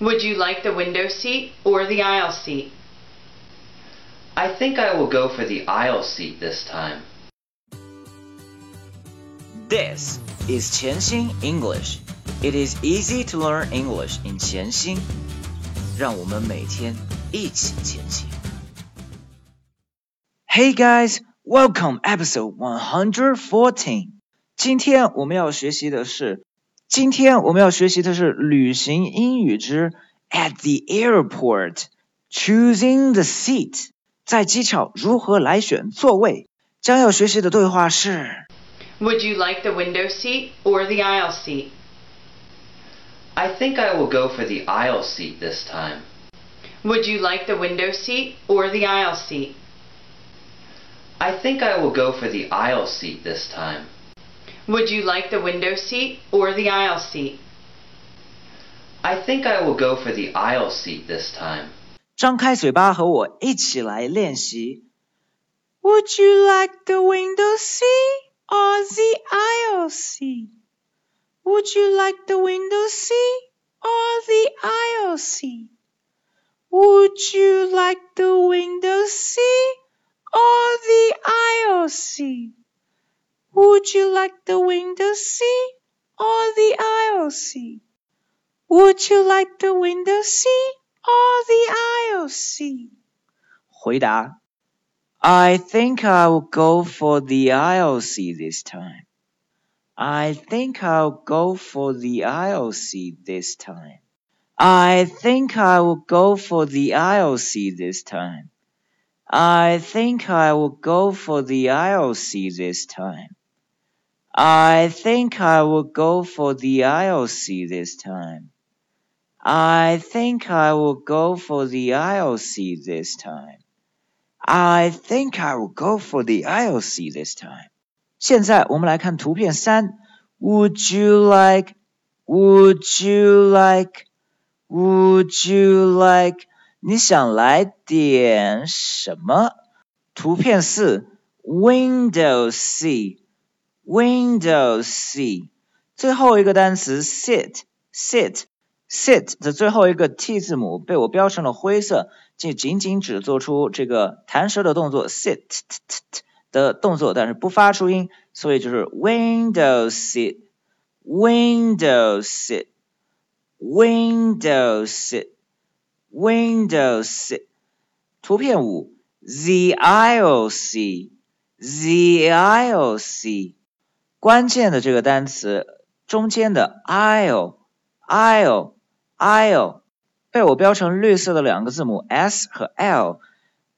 Would you like the window seat or the aisle seat? I think I will go for the aisle seat this time. This is 潜心 English. It is easy to learn English in 潜心。让我们每天一起前行。Hey guys, welcome episode one hundred fourteen. 今天我们要学习的是， 今天我们要学习的是旅行英语之 At the airport choosing the seat，在机场如何来选座位。将要学习的对话是 Would you like the window seat or the aisle seat? I think I will go for the aisle seat this time. Would you like the window seat or the aisle seat? I think I will go for the aisle seat this time. Would you like the window seat or the aisle seat? I think I will go for the aisle seat this time. 张开嘴巴和我一起来练习。Would you like the window seat or the aisle seat? Would you like the window seat or the aisle seat? Would you like the window seat or the aisle seat? Would you like the window seat or the aisle? Would you like the window seat or the aisle seat? 回答 I think I'll go for the aisle this time. I think I'll go for the aisle this time. I think I will go for the aisle seat this time. I think I will go for the aisle seat this time. I think I will go for the aisle seat this time. I think I will go for the aisle seat this time. I think I will go for the aisle seat this time. 现在我们来看图片三。Would you like? Would you like? Would you like? 你想来点什么？图片四，Window C。 Window C。最后一个单词 sit sit sit 的最后一个 t 字母被我标成了灰色，仅仅仅只做出这个弹舌的动作 sit t t t 的动作，但是不发出音，所以就是 window sit window sit window sit window sit。图片五 the aisle seat the aisle seat。 关键的这个单词中间的 i l i l i l 被我标成绿色的两个字母 s 和 l，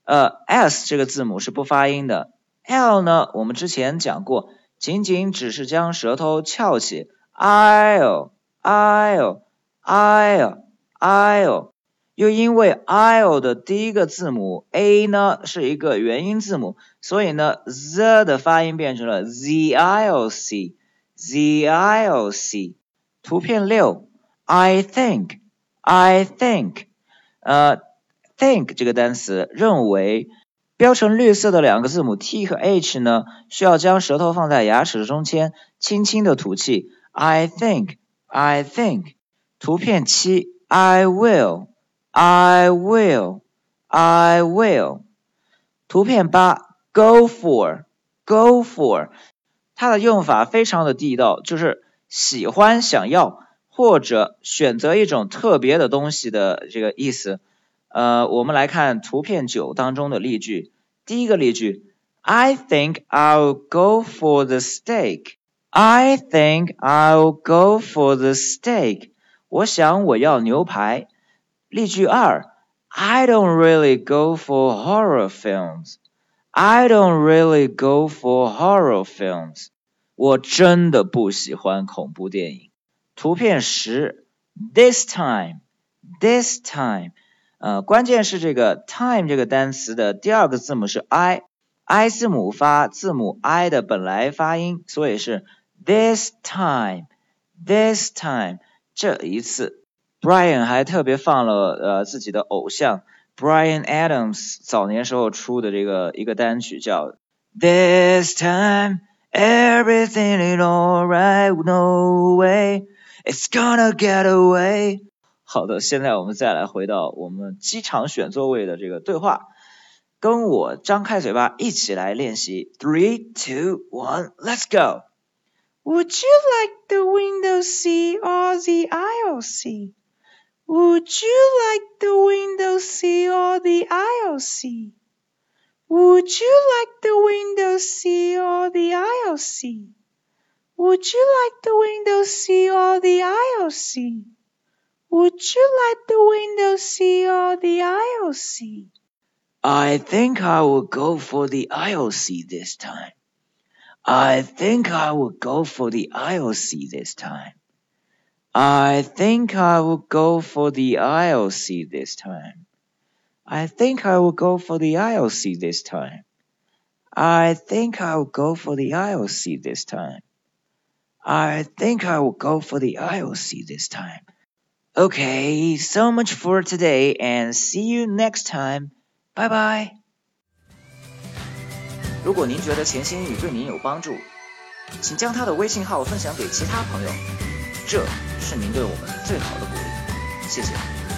呃 s 这个字母是不发音的，l 呢我们之前讲过，仅仅只是将舌头翘起。I l i l i l i l 又因为 i l 的第一个字母 a 呢是一个元音字母，所以呢 z 的发音变成了 zilc zilc。图片六，I think I think，呃，think 这个单词认为。标成绿色的两个字母 t 和 h 呢，需要将舌头放在牙齿的中间，轻轻的吐气。I think I think。图片七，I will。will，I will。图片八，go for，go for。它的用法非常的地道，就是喜欢、想要。或者选择一种特别的东西的这个意思。呃，我们来看图片九当中的例句。第一个例句：I think I'll go for the steak. I think I'll go for the steak. 我想我要牛排。 例句二：I don't really go for horror films. I don't really go for horror films. 我真的不喜欢恐怖电影。图片十，this time，this time，呃，关键是这个 time 这个单词的第二个字母是 i，i 字母发字母 i 的本来发音，所以是 this time，this time，这一次。 Brian 还特别放了呃自己的偶像 Brian Adams 早年时候出的这个一个单曲叫 This time everything is alright no way。It's gonna get away。好的，现在我们再来回到我们机场选座位的这个对话，跟我张开嘴巴一起来练习。Three, two, one, let's go. Would you like the window seat or the aisle seat? Would you like the window seat or the aisle seat? Would you like the window seat or the aisle seat? Would you like the window seat or the aisle seat? Would you like the window seat or the aisle seat? I think I will go for the aisle seat this time. I think I will go for the aisle seat this time. I think I will go for the aisle seat this time. I think I will go for the aisle seat this time. I think I will go for the aisle seat this time. I think I will go for the aisle seat this time. Okay, so much for today and see you next time. Bye bye. 如果您觉得潜心英语对您有帮助，请将他的微信号分享给其他朋友， 这是您对我们最好的鼓励。谢谢。